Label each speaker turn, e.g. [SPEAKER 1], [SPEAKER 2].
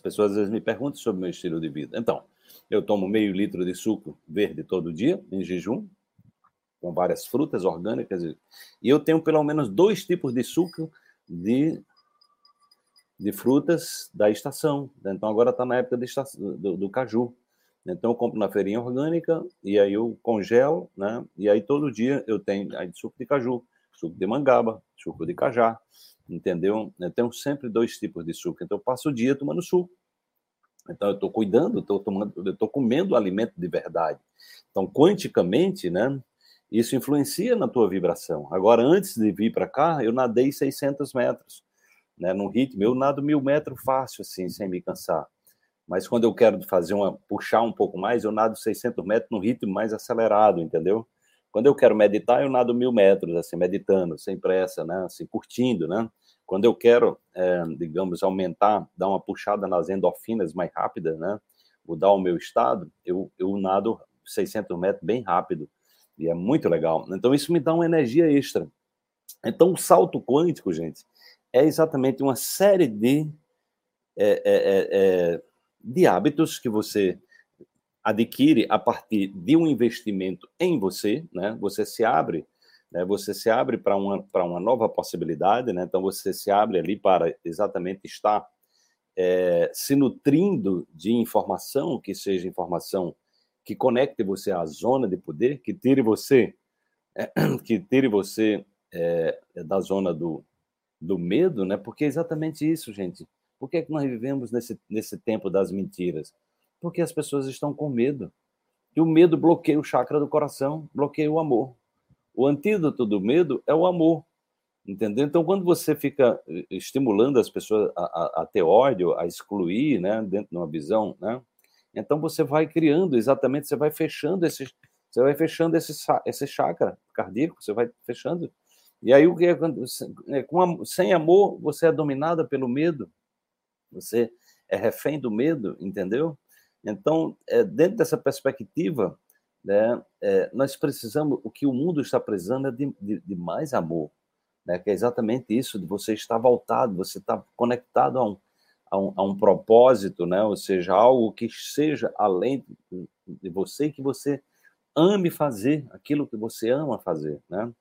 [SPEAKER 1] As pessoas às vezes me perguntam sobre o meu estilo de vida. Então, eu tomo meio litro de suco verde todo dia, em jejum, com várias frutas orgânicas. E eu tenho pelo menos dois tipos de suco de, de frutas da estação. Então, agora está na época estação, do, do caju. Então eu compro na feirinha orgânica e aí eu congelo, né? E aí todo dia eu tenho aí suco de caju, suco de mangaba, suco de cajá, entendeu? Eu tenho sempre dois tipos de suco. Então eu passo o dia tomando suco. Então eu estou cuidando, estou tomando, estou comendo alimento de verdade. Então quanticamente, né? Isso influencia na tua vibração. Agora antes de vir para cá, eu nadei 600 metros, né? No ritmo eu nado mil metros fácil assim, sem me cansar mas quando eu quero fazer uma puxar um pouco mais, eu nado 600 metros no ritmo mais acelerado, entendeu? Quando eu quero meditar, eu nado mil metros, assim, meditando, sem pressa, né? Assim, curtindo, né? Quando eu quero, é, digamos, aumentar, dar uma puxada nas endorfinas mais rápidas, né? Mudar o meu estado, eu, eu nado 600 metros bem rápido. E é muito legal. Então, isso me dá uma energia extra. Então, o salto quântico, gente, é exatamente uma série de é, é de hábitos que você adquire a partir de um investimento em você, né? Você se abre, né? Você se abre para uma para uma nova possibilidade, né? Então você se abre ali para exatamente estar é, se nutrindo de informação que seja informação que conecte você à zona de poder, que tire você é, que tire você é, da zona do, do medo, né? Porque é exatamente isso, gente. Por que, é que nós vivemos nesse, nesse tempo das mentiras? Porque as pessoas estão com medo. E o medo bloqueia o chakra do coração, bloqueia o amor. O antídoto do medo é o amor. Entendeu? Então, quando você fica eh, estimulando as pessoas a, a, a ter ódio, a excluir, né, dentro de uma visão, né, então você vai criando exatamente, você vai fechando esse, você vai fechando esse, esse chakra cardíaco, você vai fechando. E aí o que é, é com, sem amor você é dominada pelo medo. Você é refém do medo, entendeu? Então, é, dentro dessa perspectiva, né, é, nós precisamos, o que o mundo está precisando é de, de, de, mais amor, né, que é exatamente isso, de você estar voltado, você estar conectado a um, a um, a um propósito, né, ou seja, algo que seja além de você, que você ame fazer aquilo que você ama fazer, né?